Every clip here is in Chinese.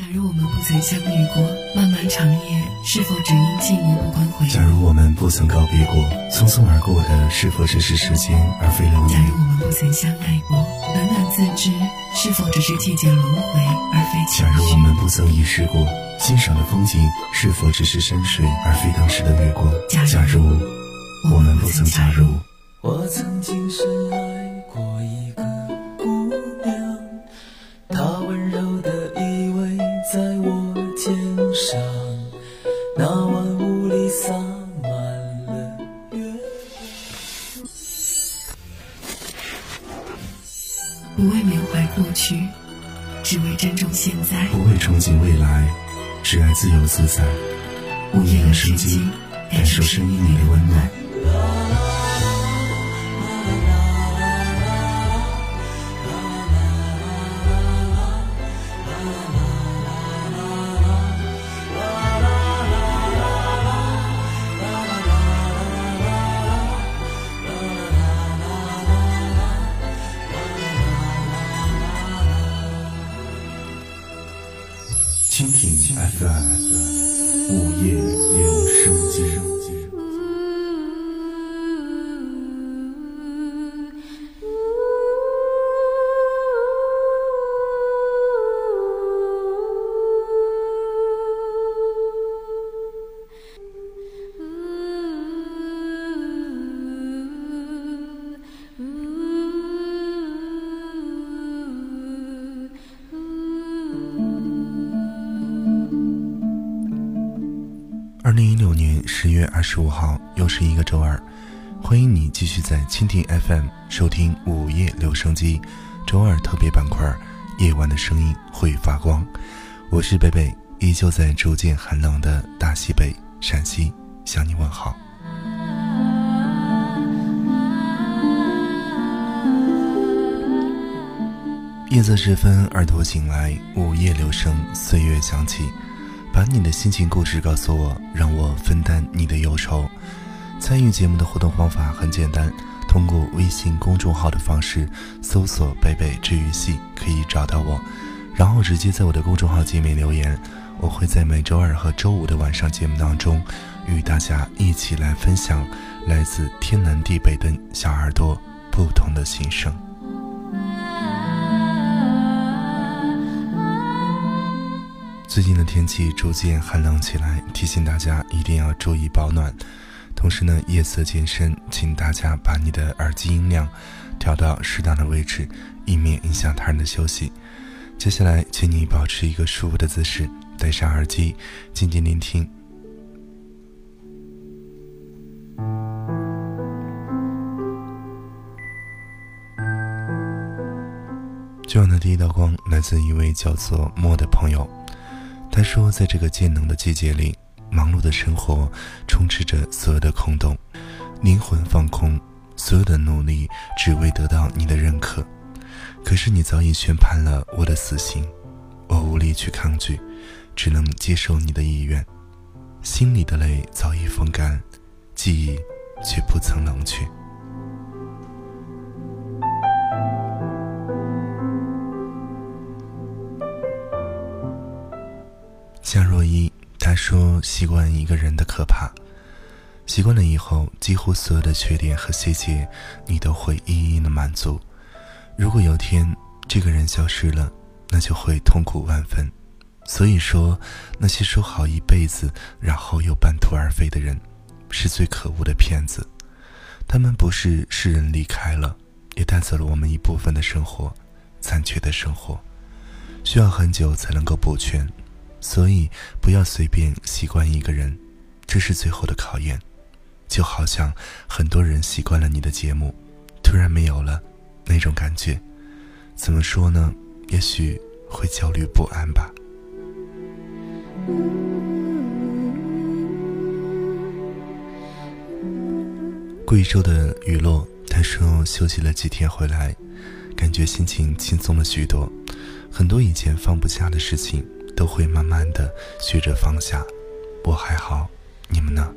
假如我们不曾相遇过，漫漫长夜是否只因寂寞不关回？假如我们不曾告别过，匆匆而过的是否只是时间而非流年假如？我们不曾相爱过，冷暖自知是否只是季节轮回而非情假如我？们不曾遗失过，欣赏的风景是否只是山水而非当时的月光？假如假如我们不曾假如，我曾经深爱过一个不为缅怀过去，只为珍重现在。不为憧憬未来，只爱自由自在。午夜的生机，感受声音里的温暖。蜓 FM，午夜十五号，又是一个周二，欢迎你继续在蜻蜓 FM 收听午夜留声机周二特别板块《夜晚的声音会发光》，我是北北，依旧在逐渐寒冷的大西北陕西向你问好。夜色时分，耳朵醒来，午夜留声，岁月响起。把你的心情故事告诉我，让我分担你的忧愁。参与节目的互动方法很简单，通过微信公众号的方式搜索“北北治愈系”可以找到我，然后直接在我的公众号界面留言。我会在每周二和周五的晚上节目当中，与大家一起来分享来自天南地北的小耳朵不同的心声。最近的天气逐渐寒冷起来，提醒大家一定要注意保暖。同时呢，夜色渐深，请大家把你的耳机音量调到适当的位置，以免影响他人的休息。接下来，请你保持一个舒服的姿势，戴上耳机，静静聆听。今晚的第一道光来自一位叫做莫的朋友。他说，在这个渐冷的季节里，忙碌的生活充斥着所有的空洞，灵魂放空，所有的努力只为得到你的认可。可是你早已宣判了我的死刑，我无力去抗拒，只能接受你的意愿。心里的泪早已风干，记忆却不曾冷却。夏若依，她说：“习惯一个人的可怕，习惯了以后，几乎所有的缺点和细节，你都会一一的满足。如果有天这个人消失了，那就会痛苦万分。所以说，那些说好一辈子，然后又半途而废的人，是最可恶的骗子。他们不是世人离开了，也带走了我们一部分的生活，残缺的生活，需要很久才能够补全。”所以，不要随便习惯一个人，这是最后的考验。就好像很多人习惯了你的节目，突然没有了，那种感觉，怎么说呢？也许会焦虑不安吧。贵州的雨落，他说休息了几天回来，感觉心情轻松了许多，很多以前放不下的事情。都会慢慢的学着放下，我还好，你们呢？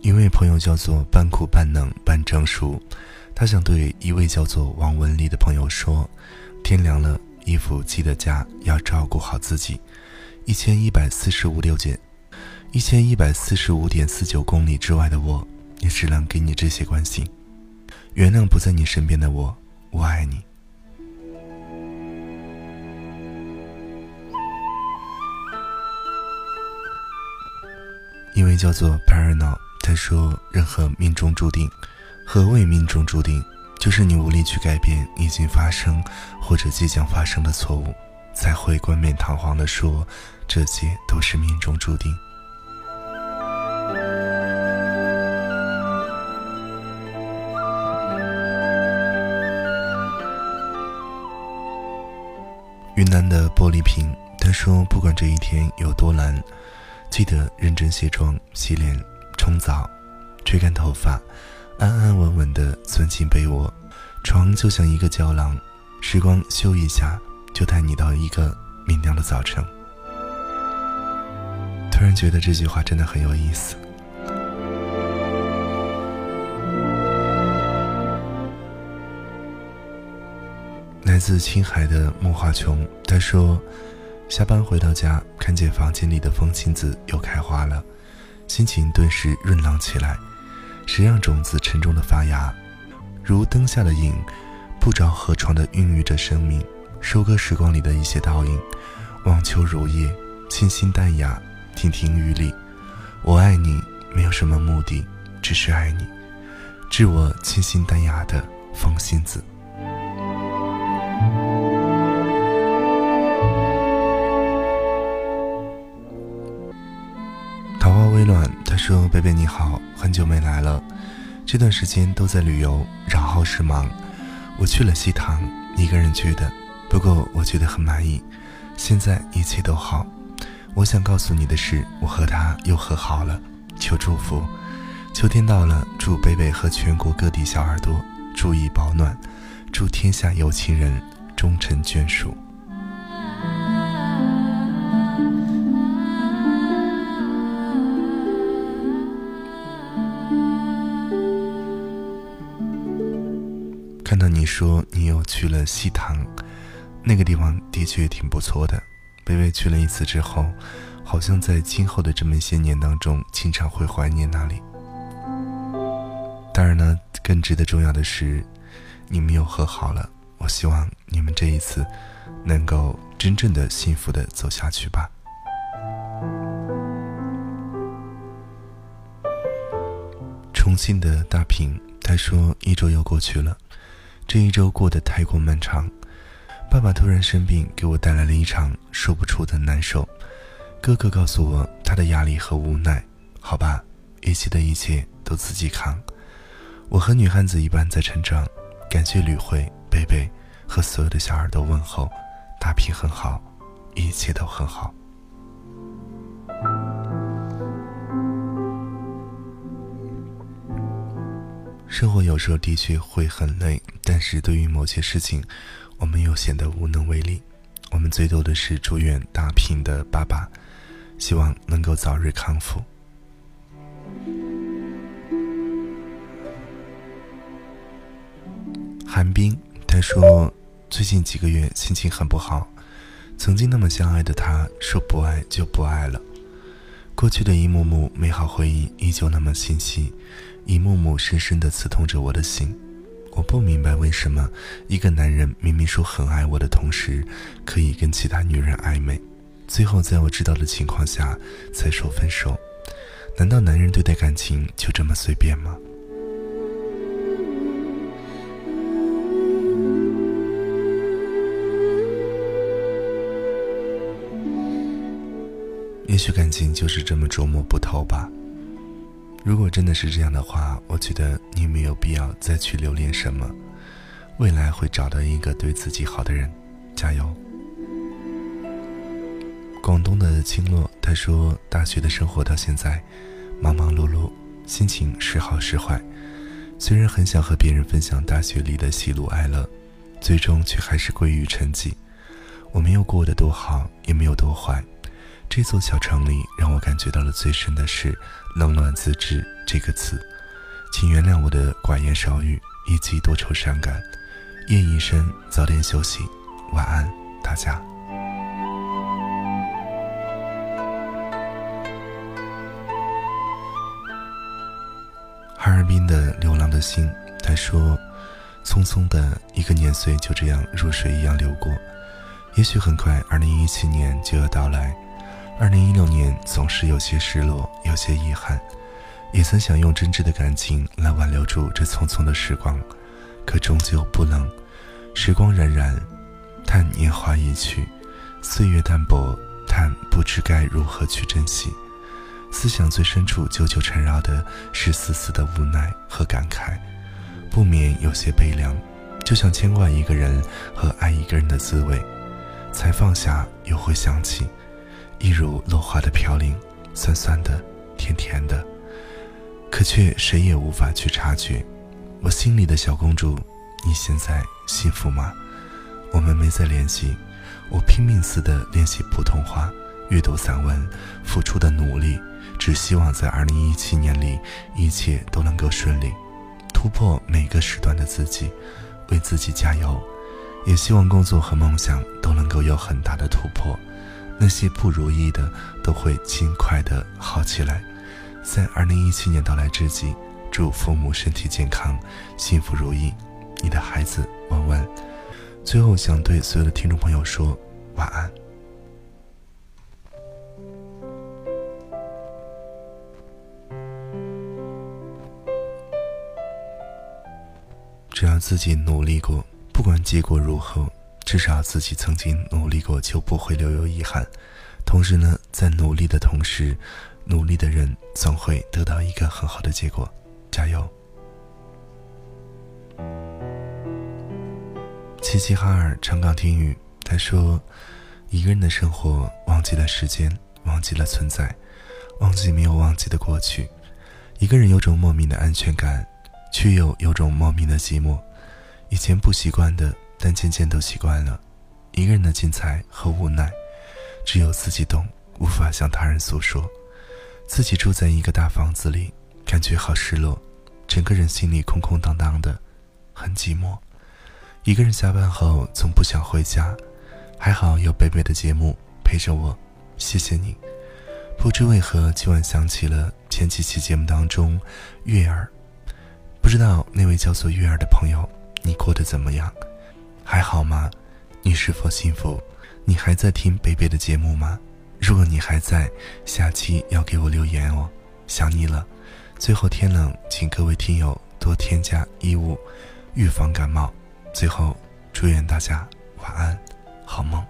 一位朋友叫做半苦半冷半成熟，他想对一位叫做王文丽的朋友说：“天凉了，衣服记得加，要照顾好自己。”一千一百四十五六件，一千一百四十五点四九公里之外的我，也只能给你这些关心。原谅不在你身边的我，我爱你。一位叫做 Parano，他说：“任何命中注定，何谓命中注定？就是你无力去改变已经发生或者即将发生的错误。”才会冠冕堂皇的说，这些都是命中注定。云南的玻璃瓶，他说：“不管这一天有多难，记得认真卸妆、洗脸、冲澡，吹干头发，安安稳稳地钻进被窝。床就像一个胶囊，时光修一下。”就带你到一个明亮的早晨。突然觉得这句话真的很有意思。来自青海的木华琼，他说：“下班回到家，看见房间里的风信子又开花了，心情顿时润朗起来。谁让种子沉重的发芽，如灯下的影，不着河床的孕育着生命。”收割时光里的一些倒影，望秋如叶，清新淡雅，亭亭玉立。我爱你，没有什么目的，只是爱你。致我清新淡雅的风信子。说：“贝贝你好，很久没来了，这段时间都在旅游，然后是忙。我去了西塘，一个人去的。”不过我觉得很满意，现在一切都好。我想告诉你的是，我和他又和好了，求祝福。秋天到了，祝贝贝和全国各地小耳朵注意保暖，祝天下有情人终成眷属。说你又去了西塘。那个地方的确挺不错的，贝贝去了一次之后，好像在今后的这么些年当中，经常会怀念那里。当然呢，更值得重要的是，你们又和好了。我希望你们这一次能够真正的幸福的走下去吧。重庆的大平他说，一周又过去了，这一周过得太过漫长。爸爸突然生病，给我带来了一场说不出的难受。哥哥告诉我他的压力和无奈。好吧，一切的一切都自己扛。我和女汉子一般在成长。感谢吕慧、贝贝和所有的小耳朵问候。大平很好，一切都很好。生活有时候的确会很累，但是对于某些事情。我们又显得无能为力。我们最多的是祝愿大平的爸爸，希望能够早日康复。韩冰他说，最近几个月心情很不好。曾经那么相爱的他，说不爱就不爱了。过去的一幕幕美好回忆依旧那么清晰，一幕幕深深的刺痛着我的心。我不明白为什么一个男人明明说很爱我的同时，可以跟其他女人暧昧，最后在我知道的情况下才说分手。难道男人对待感情就这么随便吗？也许感情就是这么捉摸不透吧。如果真的是这样的话，我觉得你没有必要再去留恋什么，未来会找到一个对自己好的人，加油。广东的青洛他说，大学的生活到现在，忙忙碌碌，心情时好时坏。虽然很想和别人分享大学里的喜怒哀乐，最终却还是归于沉寂。我没有过得多好，也没有多坏。这座小城里，让我感觉到了最深的是冷暖自知，这个词，请原谅我的寡言少语以及多愁善感。夜已深，早点休息，晚安，大家。哈尔滨的流浪的心，他说：“匆匆的一个年岁就这样如水一样流过，也许很快，二零一七年就要到来。二零一六年总是有些失落，有些遗憾，也曾想用真挚的感情来挽留住这匆匆的时光，可终究不能。时光荏苒，叹年华已去，岁月淡薄，叹不知该如何去珍惜。”思想最深处久久缠绕的是丝丝的无奈和感慨，不免有些悲凉，就像牵挂一个人和爱一个人的滋味，才放下又会想起，一如落花的飘零，酸酸的，甜甜的，可却谁也无法去察觉。我心里的小公主，你现在幸福吗？我们没再联系，我拼命似的练习普通话，阅读散文，付出的努力。只希望在二零一七年里，一切都能够顺利，突破每个时段的自己，为自己加油。也希望工作和梦想都能够有很大的突破，那些不如意的都会尽快的好起来。在二零一七年到来之际，祝父母身体健康，幸福如意。你的孩子文文。最后想对所有的听众朋友说晚安。只要自己努力过，不管结果如何，至少自己曾经努力过，就不会留有遗憾。同时呢，在努力的同时，努力的人总会得到一个很好的结果。加油！齐齐哈尔长岗听雨，他说：“一个人的生活，忘记了时间，忘记了存在，忘记没有忘记的过去。一个人有种莫名的安全感。”却又有种莫名的寂寞，以前不习惯的，但渐渐都习惯了。一个人的精彩和无奈，只有自己懂，无法向他人诉说。自己住在一个大房子里，感觉好失落，整个人心里空空荡荡的，很寂寞。一个人下班后总不想回家，还好有贝贝的节目陪着我，谢谢你。不知为何，今晚想起了前几期节目当中，月儿。不知道那位叫做月儿的朋友，你过得怎么样？还好吗？你是否幸福？你还在听北北的节目吗？如果你还在，下期要给我留言哦，想你了。最后天冷，请各位听友多添加衣物，预防感冒。最后，祝愿大家晚安，好梦。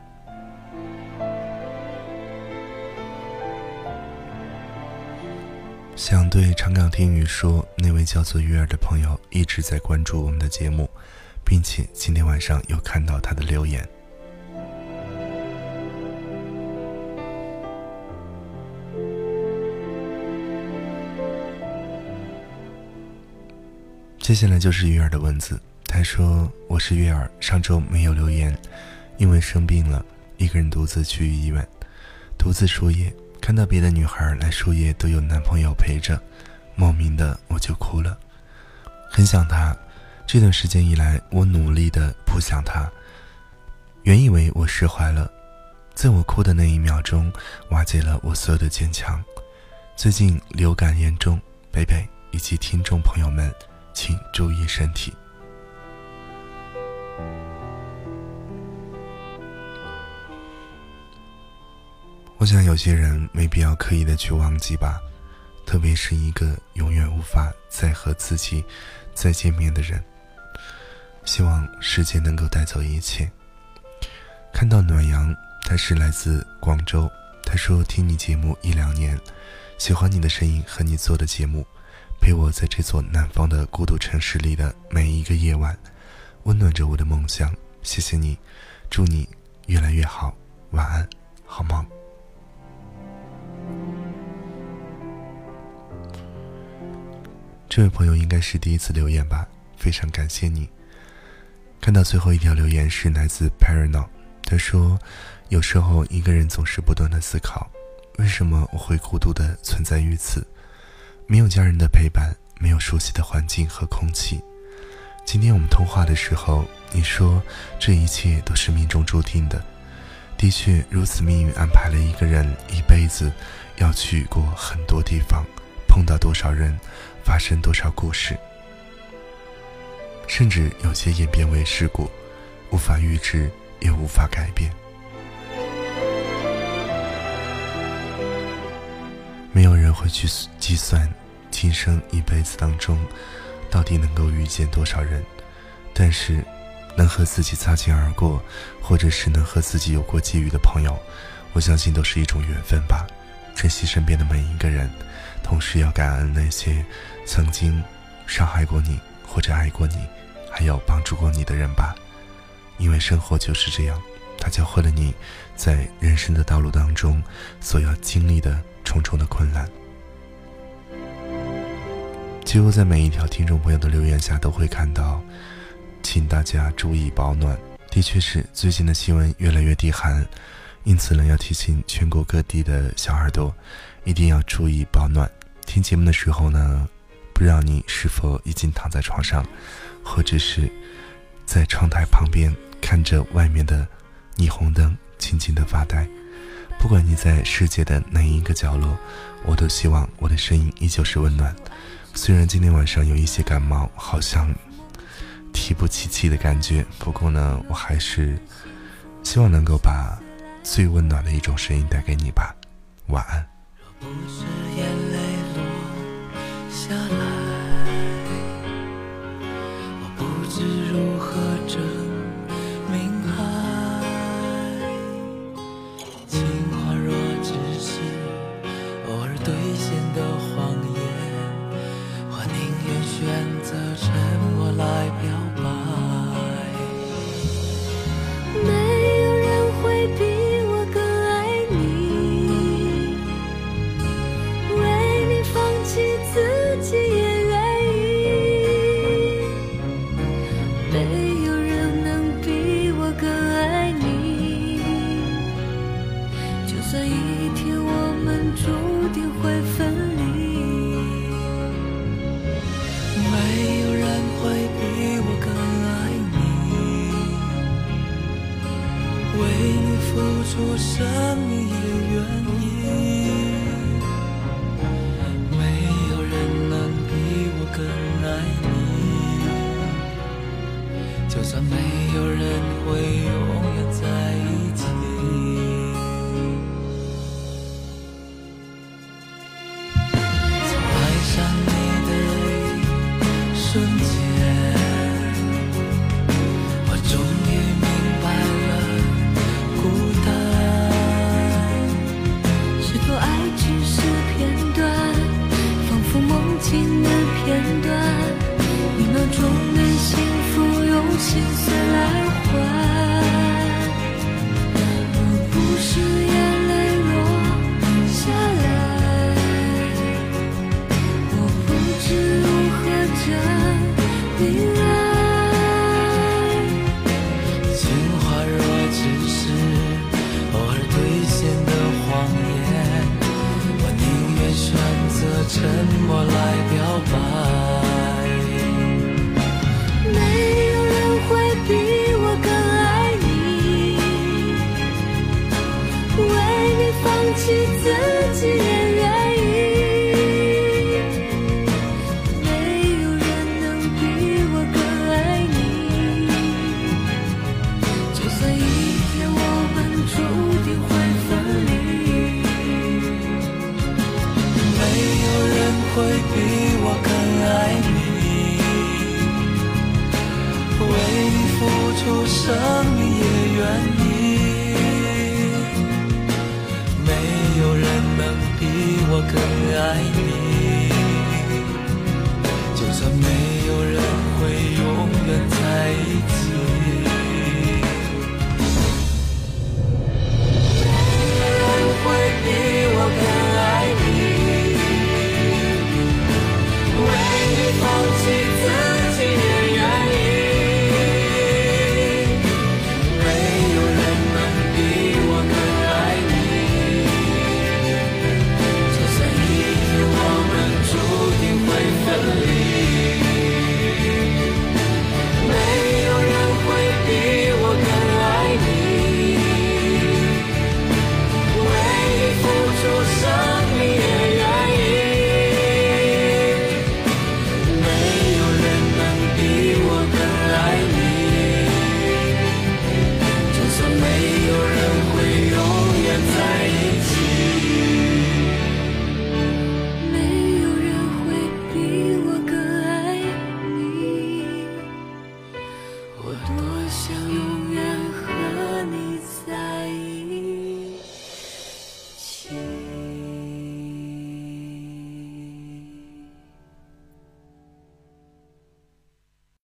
想对长岗听雨说，那位叫做月儿的朋友一直在关注我们的节目，并且今天晚上有看到他的留言。接下来就是月儿的文字，他说：“我是月儿，上周没有留言，因为生病了，一个人独自去医院，独自输液。”看到别的女孩来输液都有男朋友陪着，莫名的我就哭了，很想他。这段时间以来，我努力的不想他。原以为我释怀了，在我哭的那一秒钟，瓦解了我所有的坚强。最近流感严重，贝贝以及听众朋友们，请注意身体。我想有些人没必要刻意的去忘记吧，特别是一个永远无法再和自己再见面的人。希望时间能够带走一切。看到暖阳，他是来自广州。他说听你节目一两年，喜欢你的声音和你做的节目，陪我在这座南方的孤独城市里的每一个夜晚，温暖着我的梦想。谢谢你，祝你越来越好。晚安，好梦。这位朋友应该是第一次留言吧，非常感谢你。看到最后一条留言是来自 Parano，他说：“有时候一个人总是不断的思考，为什么我会孤独的存在于此？没有家人的陪伴，没有熟悉的环境和空气。今天我们通话的时候，你说这一切都是命中注定的。的确，如此命运安排了一个人一辈子要去过很多地方，碰到多少人，发生多少故事，甚至有些演变为事故，无法预知，也无法改变。没有人会去计算，今生一辈子当中，到底能够遇见多少人。但是，能和自己擦肩而过，或者是能和自己有过际遇的朋友，我相信都是一种缘分吧。珍惜身边的每一个人，同时要感恩那些曾经伤害过你或者爱过你，还有帮助过你的人吧。因为生活就是这样，它教会了你在人生的道路当中所要经历的。重重的困难，几乎在每一条听众朋友的留言下都会看到，请大家注意保暖。的确是，最近的气温越来越低寒，因此呢，要提醒全国各地的小耳朵，一定要注意保暖。听节目的时候呢，不知道你是否已经躺在床上，或者是在窗台旁边看着外面的霓虹灯，静静的发呆。不管你在世界的哪一个角落，我都希望我的声音依旧是温暖。虽然今天晚上有一些感冒，好像提不起气的感觉，不过呢，我还是希望能够把最温暖的一种声音带给你吧。晚安。不是眼泪落下来，出什么也愿意，心碎来。几次就算没有人会永远在一起。